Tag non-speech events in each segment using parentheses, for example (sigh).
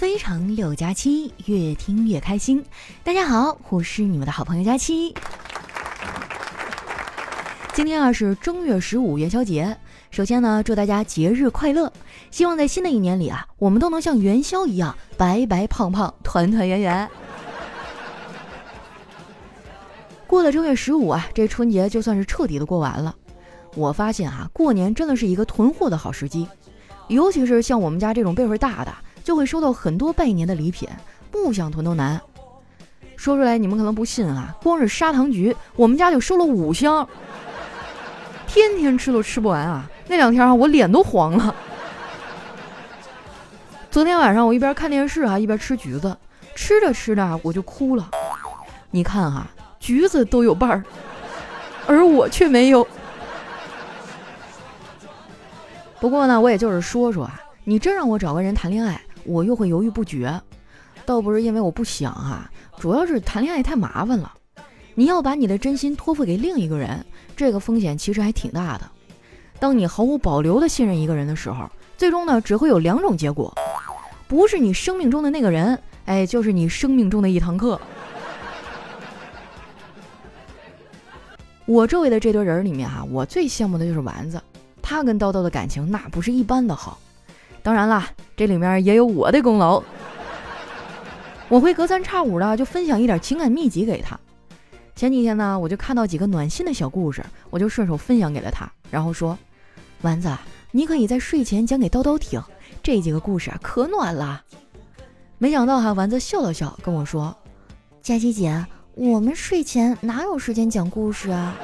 非常六加七，越听越开心。大家好，我是你们的好朋友佳期。今天啊是正月十五元宵节，首先呢祝大家节日快乐，希望在新的一年里啊，我们都能像元宵一样白白胖胖、团团圆圆。过了正月十五啊，这春节就算是彻底的过完了。我发现啊，过年真的是一个囤货的好时机，尤其是像我们家这种辈分大的。就会收到很多拜年的礼品，不想囤都难。说出来你们可能不信啊，光是砂糖橘，我们家就收了五箱，天天吃都吃不完啊。那两天啊，我脸都黄了。昨天晚上我一边看电视啊，一边吃橘子，吃着吃着我就哭了。你看哈，橘子都有伴儿，而我却没有。不过呢，我也就是说说啊，你真让我找个人谈恋爱。我又会犹豫不决，倒不是因为我不想哈，主要是谈恋爱太麻烦了。你要把你的真心托付给另一个人，这个风险其实还挺大的。当你毫无保留的信任一个人的时候，最终呢只会有两种结果：不是你生命中的那个人，哎，就是你生命中的一堂课。(laughs) 我周围的这堆人里面哈，我最羡慕的就是丸子，他跟叨叨的感情那不是一般的好。当然啦，这里面也有我的功劳。我会隔三差五的就分享一点情感秘籍给他。前几天呢，我就看到几个暖心的小故事，我就顺手分享给了他，然后说：“丸子，你可以在睡前讲给叨叨听，这几个故事可暖了。”没想到哈，丸子笑了笑跟我说：“佳琪姐，我们睡前哪有时间讲故事啊？”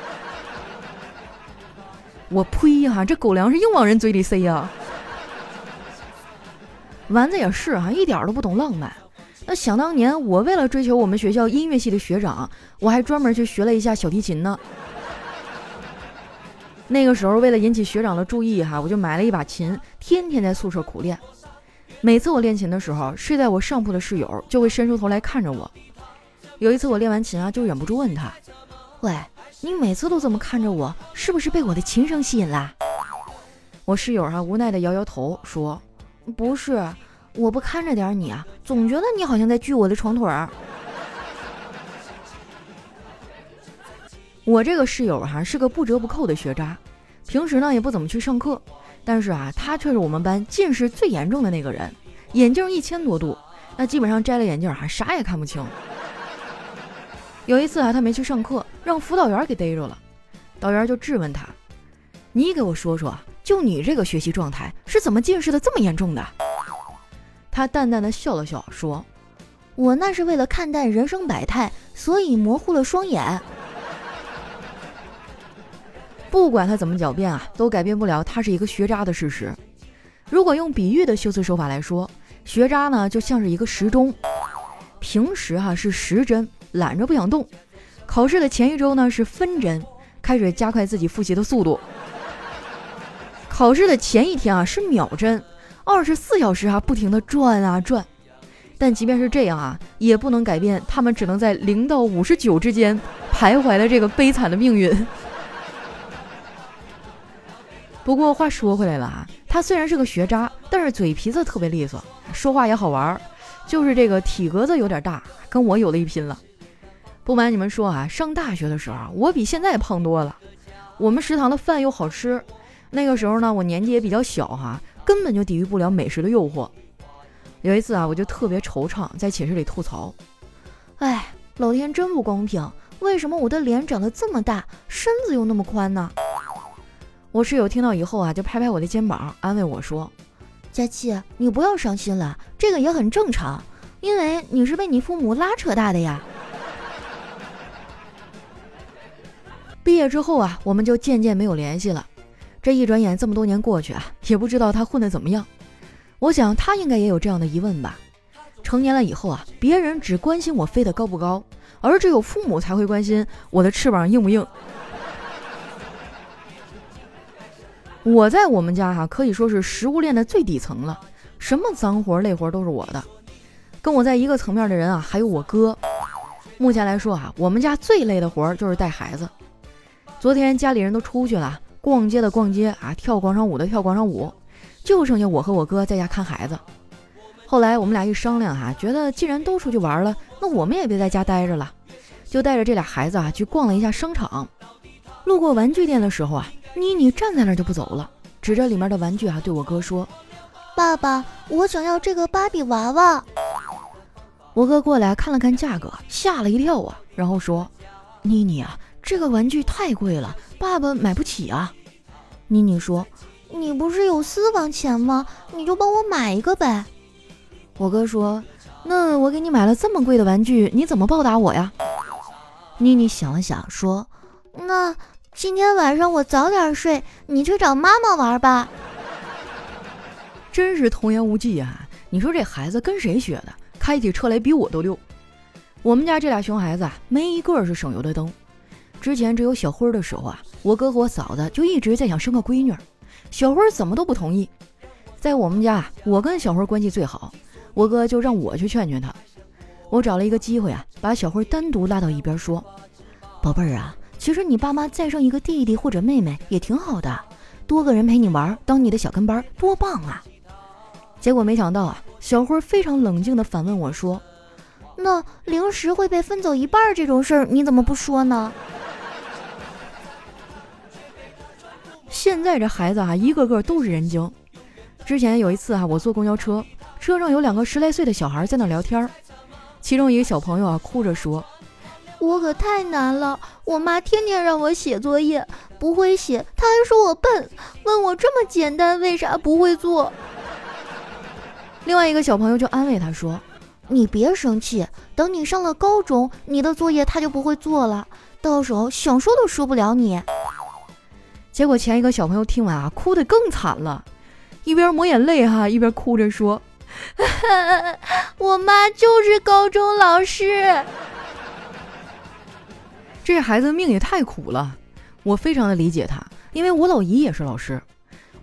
我呸呀，这狗粮是硬往人嘴里塞呀！丸子也是啊，一点都不懂浪漫。那想当年，我为了追求我们学校音乐系的学长，我还专门去学了一下小提琴呢。(laughs) 那个时候，为了引起学长的注意，哈，我就买了一把琴，天天在宿舍苦练。每次我练琴的时候，睡在我上铺的室友就会伸出头来看着我。有一次我练完琴啊，就忍不住问他：“喂，你每次都这么看着我，是不是被我的琴声吸引啦？”我室友哈无奈的摇摇头说。不是，我不看着点你啊，总觉得你好像在锯我的床腿儿。(laughs) 我这个室友哈是个不折不扣的学渣，平时呢也不怎么去上课，但是啊，他却是我们班近视最严重的那个人，眼镜一千多度，那基本上摘了眼镜哈啥也看不清。有一次啊，他没去上课，让辅导员给逮着了，导员就质问他：“你给我说说。”就你这个学习状态是怎么近视的这么严重的？他淡淡的笑了笑，说：“我那是为了看淡人生百态，所以模糊了双眼。”不管他怎么狡辩啊，都改变不了他是一个学渣的事实。如果用比喻的修辞手法来说，学渣呢就像是一个时钟，平时哈是时针，懒着不想动；考试的前一周呢是分针，开始加快自己复习的速度。考试的前一天啊是秒针，二十四小时啊不停的转啊转，但即便是这样啊，也不能改变他们只能在零到五十九之间徘徊的这个悲惨的命运。(laughs) 不过话说回来了啊，他虽然是个学渣，但是嘴皮子特别利索，说话也好玩，就是这个体格子有点大，跟我有的一拼了。不瞒你们说啊，上大学的时候我比现在胖多了，我们食堂的饭又好吃。那个时候呢，我年纪也比较小哈，根本就抵御不了美食的诱惑。有一次啊，我就特别惆怅，在寝室里吐槽：“哎，老天真不公平，为什么我的脸长得这么大，身子又那么宽呢？”我室友听到以后啊，就拍拍我的肩膀，安慰我说：“佳琪，你不要伤心了，这个也很正常，因为你是被你父母拉扯大的呀。”毕业之后啊，我们就渐渐没有联系了。这一转眼这么多年过去啊，也不知道他混得怎么样。我想他应该也有这样的疑问吧。成年了以后啊，别人只关心我飞得高不高，而只有父母才会关心我的翅膀硬不硬。我在我们家哈可以说是食物链的最底层了，什么脏活累活都是我的。跟我在一个层面的人啊，还有我哥。目前来说啊，我们家最累的活就是带孩子。昨天家里人都出去了。逛街的逛街啊，跳广场舞的跳广场舞，就剩下我和我哥在家看孩子。后来我们俩一商量哈，觉得既然都出去玩了，那我们也别在家待着了，就带着这俩孩子啊去逛了一下商场。路过玩具店的时候啊，妮妮站在那儿就不走了，指着里面的玩具啊对我哥说：“爸爸，我想要这个芭比娃娃。”我哥过来看了看价格，吓了一跳啊，然后说：“妮妮啊，这个玩具太贵了，爸爸买不起啊。”妮妮说：“你不是有私房钱吗？你就帮我买一个呗。”我哥说：“那我给你买了这么贵的玩具，你怎么报答我呀？”妮妮想了想说：“那今天晚上我早点睡，你去找妈妈玩吧。”真是童言无忌啊！你说这孩子跟谁学的？开起车来比我都溜。我们家这俩熊孩子啊，没一个是省油的灯。之前只有小辉的时候啊，我哥和我嫂子就一直在想生个闺女，小辉怎么都不同意。在我们家，我跟小辉关系最好，我哥就让我去劝劝他。我找了一个机会啊，把小辉单独拉到一边说：“宝贝儿啊，其实你爸妈再生一个弟弟或者妹妹也挺好的，多个人陪你玩，当你的小跟班，多棒啊！”结果没想到啊。小辉非常冷静地反问我说：“那零食会被分走一半这种事儿，你怎么不说呢？”现在这孩子啊，一个个都是人精。之前有一次啊，我坐公交车，车上有两个十来岁的小孩在那聊天，其中一个小朋友啊哭着说：“我可太难了，我妈天天让我写作业，不会写，她还说我笨，问我这么简单，为啥不会做？” (laughs) 另外一个小朋友就安慰他说：“你别生气，等你上了高中，你的作业他就不会做了，到时候想说都说不了你。”结果前一个小朋友听完啊，哭得更惨了，一边抹眼泪哈，一边哭着说：“ (laughs) 我妈就是高中老师。”这孩子命也太苦了，我非常的理解他，因为我老姨也是老师，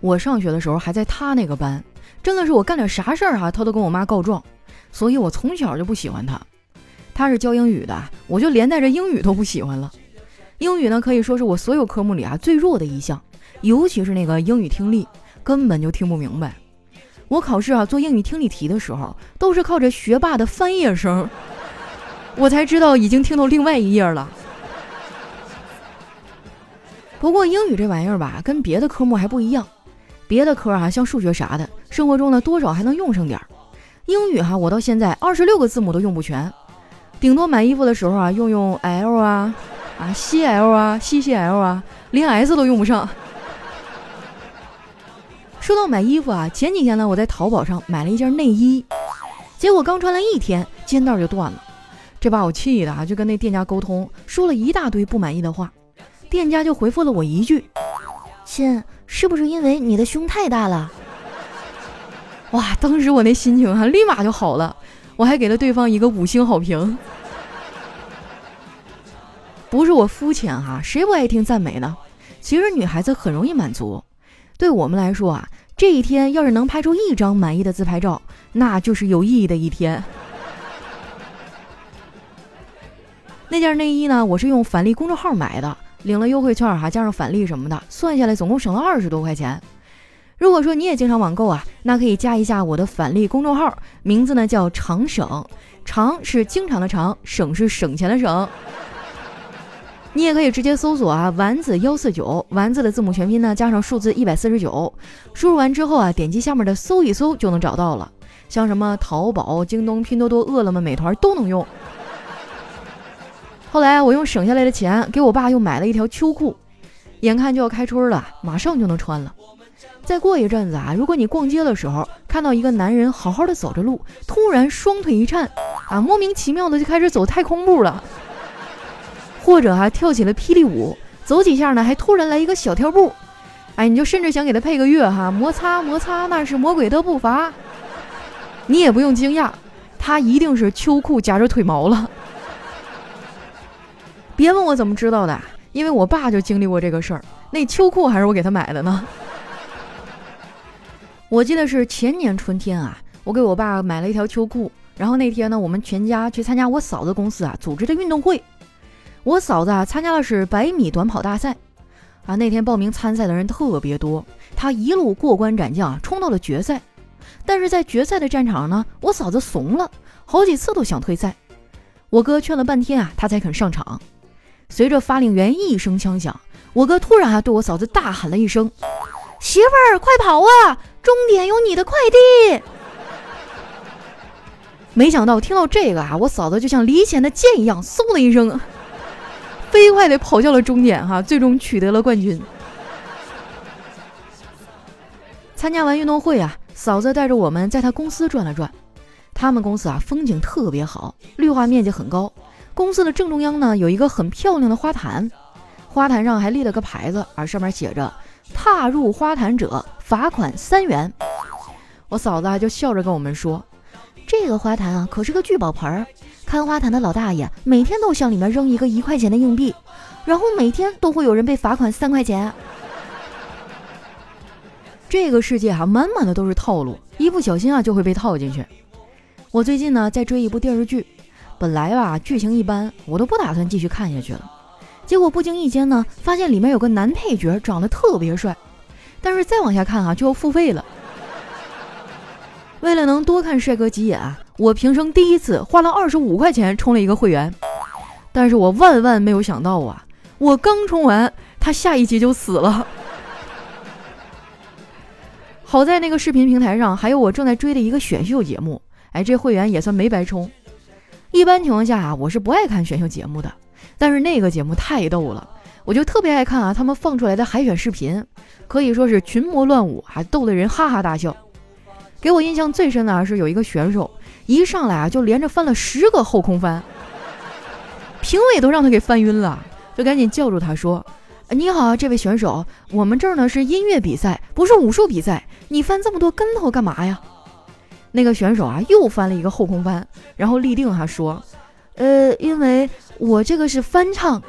我上学的时候还在他那个班。真的是我干点啥事儿哈，他都跟我妈告状，所以我从小就不喜欢他。他是教英语的，我就连带着英语都不喜欢了。英语呢，可以说是我所有科目里啊最弱的一项，尤其是那个英语听力，根本就听不明白。我考试啊做英语听力题的时候，都是靠着学霸的翻页声，(laughs) 我才知道已经听到另外一页了。不过英语这玩意儿吧，跟别的科目还不一样。别的科啊，像数学啥的，生活中呢多少还能用上点儿。英语哈，我到现在二十六个字母都用不全，顶多买衣服的时候啊，用用 L 啊，啊 CL 啊，CCL 啊，连 S 都用不上。说到买衣服啊，前几天呢，我在淘宝上买了一件内衣，结果刚穿了一天，肩带就断了，这把我气的啊，就跟那店家沟通，说了一大堆不满意的话，店家就回复了我一句：“亲。”是不是因为你的胸太大了？哇！当时我那心情哈，立马就好了，我还给了对方一个五星好评。不是我肤浅哈，谁不爱听赞美呢？其实女孩子很容易满足。对我们来说啊，这一天要是能拍出一张满意的自拍照，那就是有意义的一天。(laughs) 那件内衣呢，我是用返利公众号买的。领了优惠券哈，加上返利什么的，算下来总共省了二十多块钱。如果说你也经常网购啊，那可以加一下我的返利公众号，名字呢叫常省，常是经常的常，省是省钱的省。你也可以直接搜索啊，丸子幺四九，丸子的字母全拼呢加上数字一百四十九，输入完之后啊，点击下面的搜一搜就能找到了。像什么淘宝、京东、拼多多、饿了么、美团都能用。后来我用省下来的钱给我爸又买了一条秋裤，眼看就要开春了，马上就能穿了。再过一阵子啊，如果你逛街的时候看到一个男人好好的走着路，突然双腿一颤，啊，莫名其妙的就开始走太空步了，或者还跳起了霹雳舞，走几下呢还突然来一个小跳步，哎，你就甚至想给他配个乐哈，摩擦摩擦，那是魔鬼的步伐。你也不用惊讶，他一定是秋裤夹着腿毛了。(laughs) 别问我怎么知道的，因为我爸就经历过这个事儿。那秋裤还是我给他买的呢。我记得是前年春天啊，我给我爸买了一条秋裤。然后那天呢，我们全家去参加我嫂子公司啊组织的运动会。我嫂子啊参加的是百米短跑大赛，啊那天报名参赛的人特别多，她一路过关斩将啊，冲到了决赛。但是在决赛的战场呢，我嫂子怂了，好几次都想退赛。我哥劝了半天啊，他才肯上场。随着发令员一声枪响，我哥突然啊对我嫂子大喊了一声：“媳妇儿，快跑啊！终点有你的快递！” (laughs) 没想到听到这个啊，我嫂子就像离弦的箭一样，嗖的一声，飞快地跑向了终点，哈，最终取得了冠军。参加完运动会啊，嫂子带着我们在她公司转了转。他们公司啊，风景特别好，绿化面积很高。公司的正中央呢，有一个很漂亮的花坛，花坛上还立了个牌子，啊，上面写着“踏入花坛者罚款三元”。我嫂子啊，就笑着跟我们说：“这个花坛啊，可是个聚宝盆，看花坛的老大爷每天都向里面扔一个一块钱的硬币，然后每天都会有人被罚款三块钱。”这个世界哈，满满的都是套路，一不小心啊，就会被套进去。我最近呢在追一部电视剧，本来吧剧情一般，我都不打算继续看下去了。结果不经意间呢，发现里面有个男配角长得特别帅，但是再往下看啊就要付费了。为了能多看帅哥几眼啊，我平生第一次花了二十五块钱充了一个会员。但是我万万没有想到啊，我刚充完，他下一集就死了。(laughs) 好在那个视频平台上还有我正在追的一个选秀节目。哎，这会员也算没白充。一般情况下啊，我是不爱看选秀节目的，但是那个节目太逗了，我就特别爱看啊。他们放出来的海选视频，可以说是群魔乱舞，还逗得人哈哈大笑。给我印象最深的是有一个选手一上来啊就连着翻了十个后空翻，评委都让他给翻晕了，就赶紧叫住他说：“你好，这位选手，我们这儿呢是音乐比赛，不是武术比赛，你翻这么多跟头干嘛呀？”那个选手啊，又翻了一个后空翻，然后立定哈说：“呃，因为我这个是翻唱。”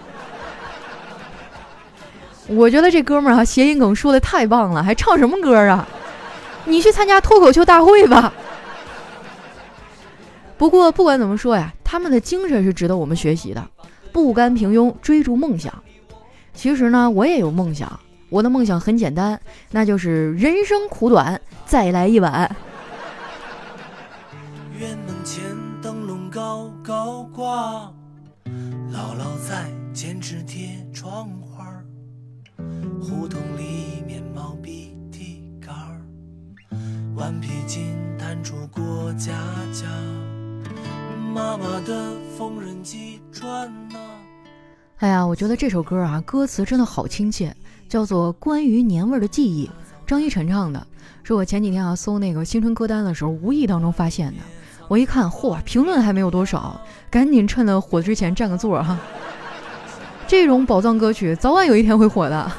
我觉得这哥们儿哈谐音梗说的太棒了，还唱什么歌啊？你去参加脱口秀大会吧。不过不管怎么说呀，他们的精神是值得我们学习的，不甘平庸，追逐梦想。其实呢，我也有梦想，我的梦想很简单，那就是人生苦短，再来一碗。高高挂，姥姥在坚持贴窗花胡同里面冒鼻涕干儿，顽皮筋弹出过家家，妈妈的缝纫机转呐。哎呀，我觉得这首歌啊，歌词真的好亲切，叫做《关于年味的记忆》，张一晨唱的，是我前几天啊搜那个新春歌单的时候无意当中发现的。我一看，嚯，评论还没有多少，赶紧趁着火之前占个座哈。这种宝藏歌曲早晚有一天会火的。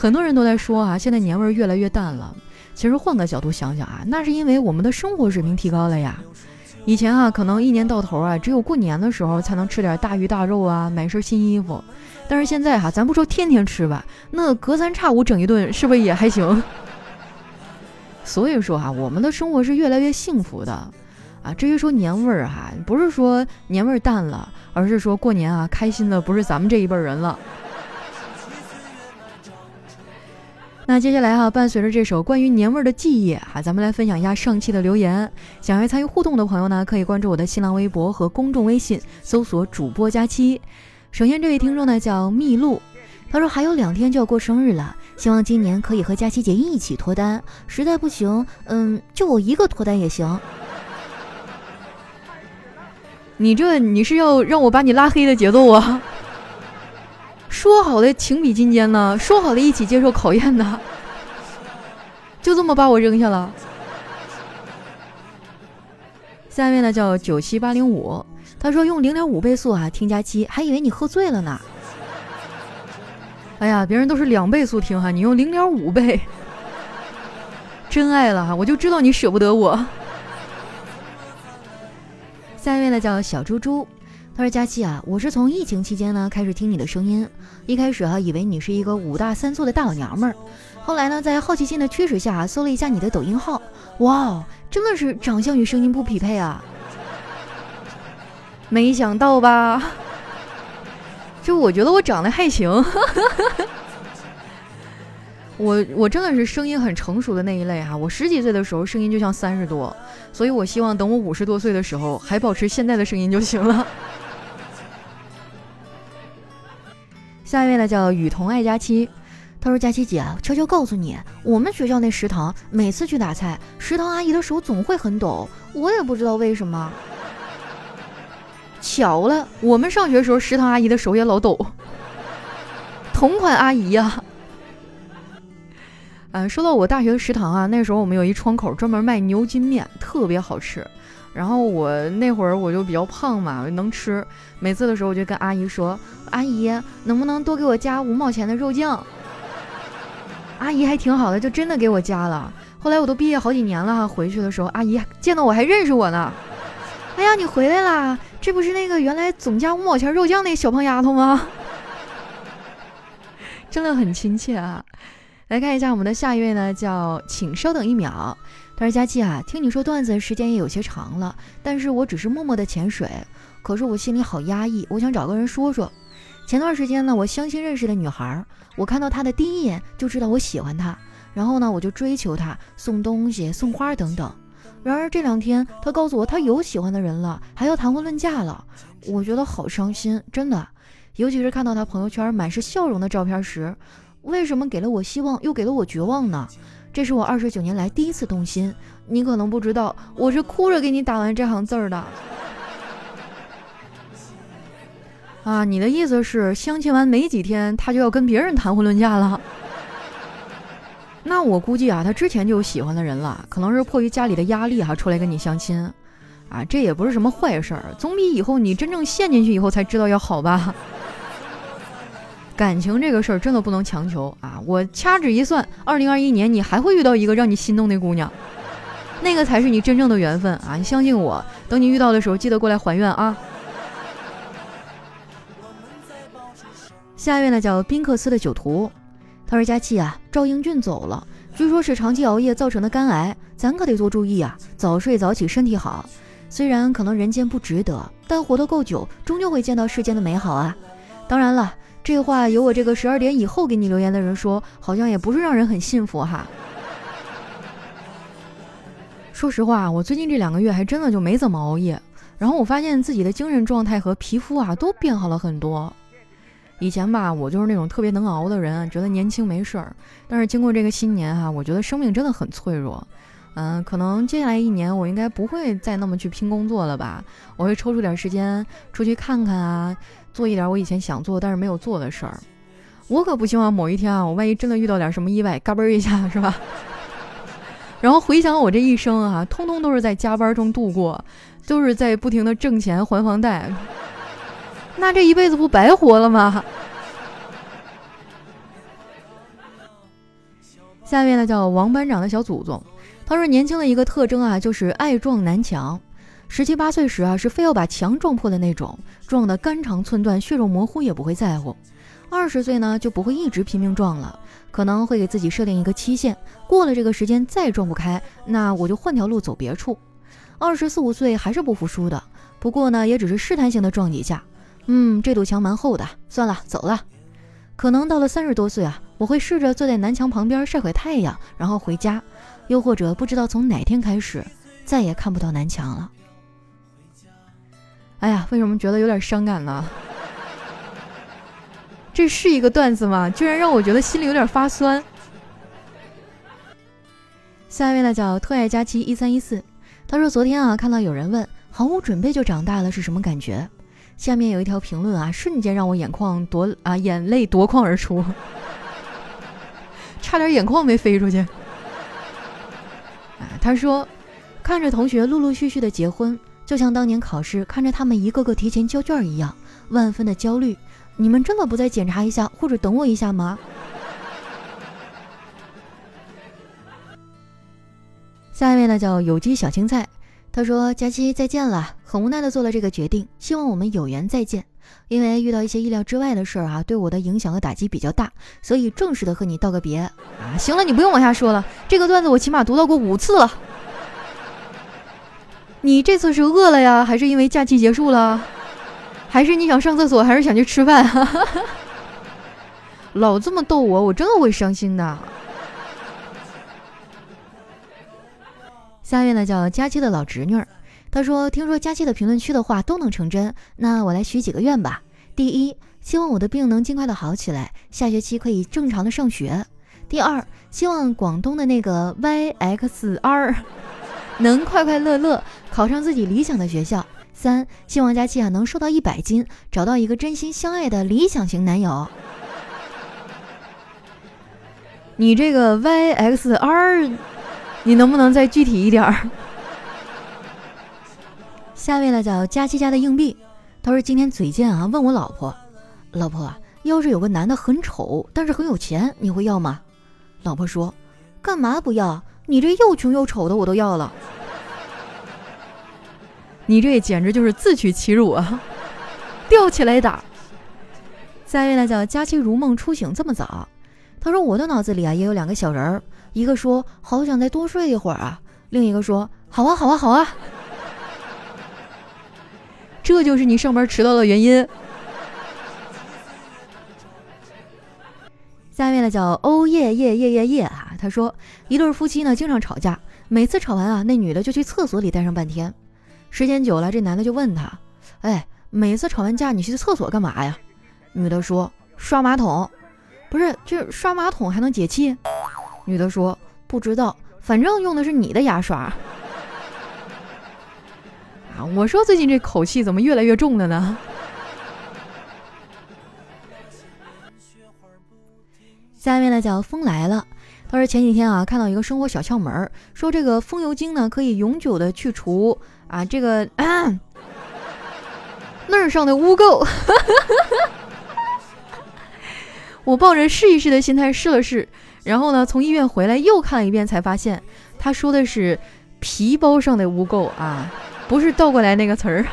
很多人都在说啊，现在年味儿越来越淡了。其实换个角度想想啊，那是因为我们的生活水平提高了呀。以前啊，可能一年到头啊，只有过年的时候才能吃点大鱼大肉啊，买身新衣服。但是现在哈，咱不说天天吃吧，那隔三差五整一顿，是不是也还行？(laughs) 所以说哈，我们的生活是越来越幸福的，啊，至于说年味儿哈，不是说年味儿淡了，而是说过年啊，开心的不是咱们这一辈人了。那接下来哈，伴随着这首关于年味儿的记忆哈，咱们来分享一下上期的留言。想要参与互动的朋友呢，可以关注我的新浪微博和公众微信，搜索主播佳期。首先这位听众呢叫蜜露，他说还有两天就要过生日了。希望今年可以和佳琪姐一起脱单，实在不行，嗯，就我一个脱单也行。(laughs) 你这你是要让我把你拉黑的节奏啊？说好的情比金坚呢？说好的一起接受考验呢？就这么把我扔下了？下面呢叫九七八零五，他说用零点五倍速啊听佳期，还以为你喝醉了呢。哎呀，别人都是两倍速听哈，你用零点五倍，真爱了哈！我就知道你舍不得我。下一位呢叫小猪猪，他说：“佳期啊，我是从疫情期间呢开始听你的声音，一开始哈以为你是一个五大三粗的大老娘们儿，后来呢在好奇心的驱使下搜了一下你的抖音号，哇哦，真的是长相与声音不匹配啊！没想到吧？” (laughs) 就我觉得我长得还行，(laughs) 我我真的是声音很成熟的那一类哈。我十几岁的时候声音就像三十多，所以我希望等我五十多岁的时候还保持现在的声音就行了。下一位呢叫雨桐爱佳期，他说：“佳期姐，悄悄告诉你，我们学校那食堂每次去打菜，食堂阿姨的手总会很抖，我也不知道为什么。巧了，我们上学时候食堂阿姨的手也老抖，同款阿姨呀。嗯，说到我大学的食堂啊，那时候我们有一窗口专门卖牛筋面，特别好吃。”然后我那会儿我就比较胖嘛，能吃。每次的时候我就跟阿姨说：“阿姨，能不能多给我加五毛钱的肉酱？”阿姨还挺好的，就真的给我加了。后来我都毕业好几年了哈，回去的时候阿姨见到我还认识我呢。哎呀，你回来啦！这不是那个原来总加五毛钱肉酱那小胖丫头吗？真的很亲切啊。来看一下我们的下一位呢，叫请稍等一秒。他说：“佳琪啊，听你说段子时间也有些长了，但是我只是默默的潜水，可是我心里好压抑，我想找个人说说。前段时间呢，我相亲认识的女孩，我看到她的第一眼就知道我喜欢她，然后呢，我就追求她，送东西、送花等等。然而这两天，她告诉我她有喜欢的人了，还要谈婚论嫁了，我觉得好伤心，真的。尤其是看到她朋友圈满是笑容的照片时，为什么给了我希望，又给了我绝望呢？”这是我二十九年来第一次动心，你可能不知道，我是哭着给你打完这行字儿的。啊，你的意思是相亲完没几天，他就要跟别人谈婚论嫁了？那我估计啊，他之前就有喜欢的人了，可能是迫于家里的压力哈，出来跟你相亲。啊，这也不是什么坏事儿，总比以后你真正陷进去以后才知道要好吧。感情这个事儿真的不能强求啊！我掐指一算，二零二一年你还会遇到一个让你心动的姑娘，那个才是你真正的缘分啊！你相信我，等你遇到的时候，记得过来还愿啊！下一位呢，叫宾克斯的酒徒，他说：“佳琪啊，赵英俊走了，据说是长期熬夜造成的肝癌，咱可得多注意啊！早睡早起，身体好。虽然可能人间不值得，但活得够久，终究会见到世间的美好啊！当然了。”这话由我这个十二点以后给你留言的人说，好像也不是让人很信服哈。说实话，我最近这两个月还真的就没怎么熬夜，然后我发现自己的精神状态和皮肤啊都变好了很多。以前吧，我就是那种特别能熬的人，觉得年轻没事儿。但是经过这个新年哈，我觉得生命真的很脆弱。嗯，可能接下来一年我应该不会再那么去拼工作了吧？我会抽出点时间出去看看啊。做一点我以前想做但是没有做的事儿，我可不希望某一天啊，我万一真的遇到点什么意外，嘎嘣一下是吧？(laughs) 然后回想我这一生啊，通通都是在加班中度过，都是在不停的挣钱还房贷，那这一辈子不白活了吗？(laughs) 下面呢叫王班长的小祖宗，他说年轻的一个特征啊，就是爱撞南墙。十七八岁时啊，是非要把墙撞破的那种，撞得肝肠寸断、血肉模糊也不会在乎。二十岁呢，就不会一直拼命撞了，可能会给自己设定一个期限，过了这个时间再撞不开，那我就换条路走别处。二十四五岁还是不服输的，不过呢，也只是试探性的撞几下。嗯，这堵墙蛮厚的，算了，走了。可能到了三十多岁啊，我会试着坐在南墙旁边晒会太阳，然后回家，又或者不知道从哪天开始，再也看不到南墙了。哎呀，为什么觉得有点伤感呢？(laughs) 这是一个段子吗？居然让我觉得心里有点发酸。下一位呢叫特爱佳期一三一四，他说昨天啊看到有人问毫无准备就长大了是什么感觉？下面有一条评论啊，瞬间让我眼眶夺啊眼泪夺眶而出，(laughs) 差点眼眶没飞出去。他说看着同学陆陆续续的结婚。就像当年考试看着他们一个个提前交卷一样，万分的焦虑。你们真的不再检查一下或者等我一下吗？下一位呢叫有机小青菜，他说：“佳期再见了，很无奈的做了这个决定，希望我们有缘再见。因为遇到一些意料之外的事儿啊，对我的影响和打击比较大，所以正式的和你道个别啊。行了，你不用往下说了，这个段子我起码读到过五次了。”你这次是饿了呀，还是因为假期结束了，还是你想上厕所，还是想去吃饭？(laughs) 老这么逗我，我真的会伤心的。下一位呢叫佳期的老侄女儿，她说：“听说佳期的评论区的话都能成真，那我来许几个愿吧。第一，希望我的病能尽快的好起来，下学期可以正常的上学。第二，希望广东的那个 YXR (laughs) 能快快乐乐考上自己理想的学校。三，希望佳期啊能瘦到一百斤，找到一个真心相爱的理想型男友。你这个 YXR。”你能不能再具体一点儿？下一位呢叫佳琪家的硬币，他说今天嘴贱啊，问我老婆，老婆要是有个男的很丑，但是很有钱，你会要吗？老婆说，干嘛不要？你这又穷又丑的我都要了。你这简直就是自取其辱啊！吊起来打。下一位呢叫佳期如梦初醒这么早，他说我的脑子里啊也有两个小人儿。一个说好想再多睡一会儿啊，另一个说好啊好啊好啊，(laughs) 这就是你上班迟到的原因。下面呢叫哦耶耶耶耶耶啊，他说一对夫妻呢经常吵架，每次吵完啊，那女的就去厕所里待上半天，时间久了，这男的就问他，哎，每次吵完架你去厕所干嘛呀？女的说刷马桶，不是这刷马桶还能解气？女的说：“不知道，反正用的是你的牙刷。”啊，我说最近这口气怎么越来越重了呢？下面呢叫风来了，他说前几天啊看到一个生活小窍门，说这个风油精呢可以永久的去除啊这个 (clears throat) 那儿上的污垢。(laughs) 我抱着试一试的心态试了试。然后呢，从医院回来又看了一遍，才发现他说的是皮包上的污垢啊，不是倒过来那个词儿。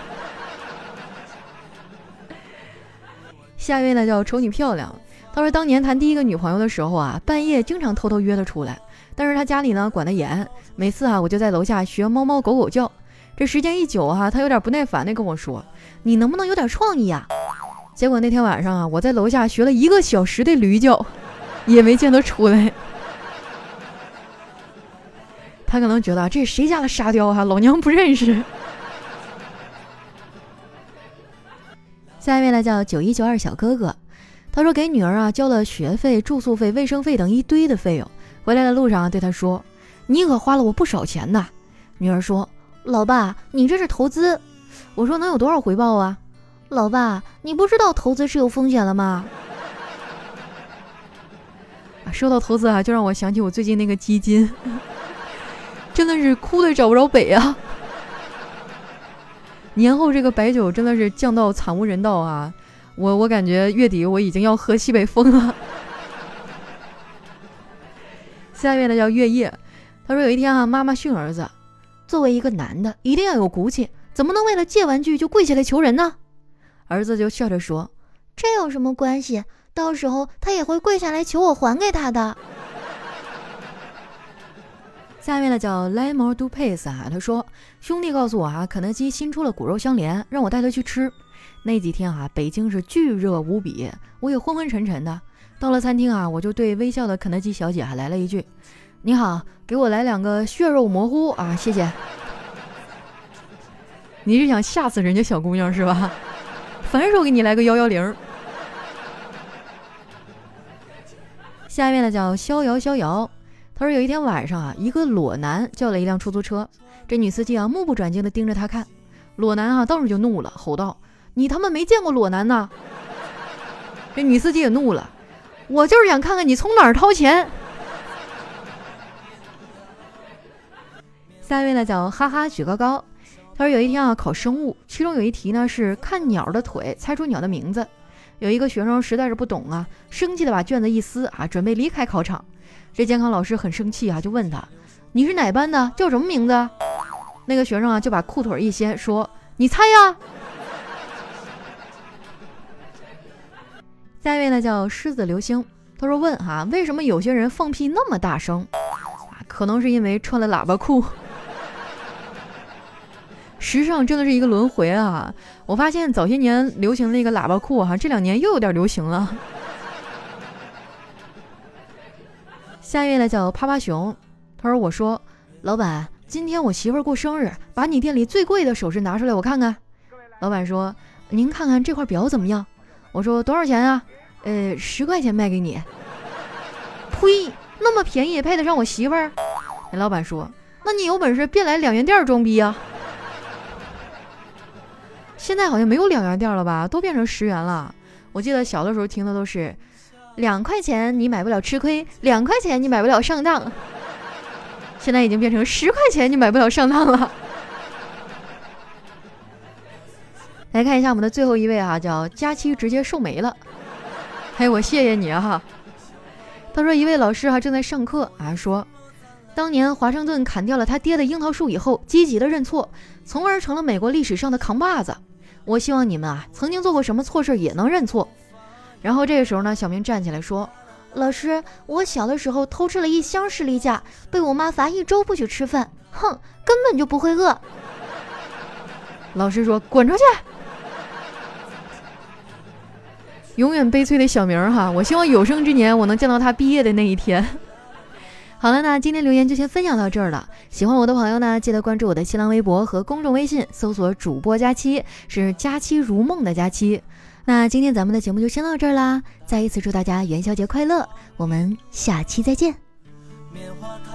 (laughs) 下一位呢叫瞅你漂亮，他说当年谈第一个女朋友的时候啊，半夜经常偷偷约她出来，但是他家里呢管得严，每次啊我就在楼下学猫猫狗狗叫，这时间一久啊，他有点不耐烦的跟我说：“你能不能有点创意啊？”结果那天晚上啊，我在楼下学了一个小时的驴叫。也没见他出来，(laughs) 他可能觉得这是谁家的沙雕啊，老娘不认识。下一位呢叫九一九二小哥哥，他说给女儿啊交了学费、住宿费、卫生费等一堆的费用，回来的路上对他说：“你可花了我不少钱呐。”女儿说：“老爸，你这是投资。”我说：“能有多少回报啊？”老爸，你不知道投资是有风险的吗？说到投资啊，就让我想起我最近那个基金，真的是哭的找不着北啊！年后这个白酒真的是降到惨无人道啊！我我感觉月底我已经要喝西北风了。下面呢叫月夜，他说有一天啊，妈妈训儿子，作为一个男的一定要有骨气，怎么能为了借玩具就跪下来求人呢？儿子就笑着说：“这有什么关系？”到时候他也会跪下来求我还给他的。(laughs) 下面呢叫 Lemon Do Pace 啊，他说兄弟告诉我啊，肯德基新出了骨肉相连，让我带他去吃。那几天啊，北京是巨热无比，我也昏昏沉沉的。到了餐厅啊，我就对微笑的肯德基小姐还来了一句：“你好，给我来两个血肉模糊啊，谢谢。(laughs) ”你是想吓死人家小姑娘是吧？(laughs) 反手给你来个幺幺零。下面呢叫逍遥逍遥，他说有一天晚上啊，一个裸男叫了一辆出租车，这女司机啊目不转睛地盯着他看，裸男啊当时就怒了，吼道：“你他妈没见过裸男呐！” (laughs) 这女司机也怒了，我就是想看看你从哪儿掏钱。(laughs) 下一位呢叫哈哈举高高，他说有一天啊考生物，其中有一题呢是看鸟的腿猜出鸟的名字。有一个学生实在是不懂啊，生气的把卷子一撕啊，准备离开考场。这监考老师很生气啊，就问他：“你是哪班的？叫什么名字？”那个学生啊就把裤腿一掀，说：“你猜呀。”下一位呢叫狮子流星，他说：“问哈，为什么有些人放屁那么大声？啊，可能是因为穿了喇叭裤。”时尚真的是一个轮回啊！我发现早些年流行那个喇叭裤哈，这两年又有点流行了。下一位呢叫趴趴熊，他说：“我说，老板，今天我媳妇儿过生日，把你店里最贵的首饰拿出来我看看。老板说：“您看看这块表怎么样？”我说：“多少钱啊？”呃，十块钱卖给你。呸，那么便宜也配得上我媳妇儿？那老板说：“那你有本事别来两元店装逼啊！”现在好像没有两元店了吧？都变成十元了。我记得小的时候听的都是，两块钱你买不了吃亏，两块钱你买不了上当。(laughs) 现在已经变成十块钱你买不了上当了。来看一下我们的最后一位哈，叫佳期直接瘦没了。哎，我谢谢你哈。他说一位老师哈正在上课啊，说当年华盛顿砍掉了他爹的樱桃树以后，积极的认错，从而成了美国历史上的扛把子。我希望你们啊，曾经做过什么错事也能认错。然后这个时候呢，小明站起来说：“老师，我小的时候偷吃了一箱士力架，被我妈罚一周不许吃饭。哼，根本就不会饿。(laughs) ”老师说：“滚出去！”永远悲催的小明哈，我希望有生之年我能见到他毕业的那一天。好了，那今天留言就先分享到这儿了。喜欢我的朋友呢，记得关注我的新浪微博和公众微信，搜索“主播佳期”，是“佳期如梦”的佳期。那今天咱们的节目就先到这儿啦，再一次祝大家元宵节快乐，我们下期再见。棉花糖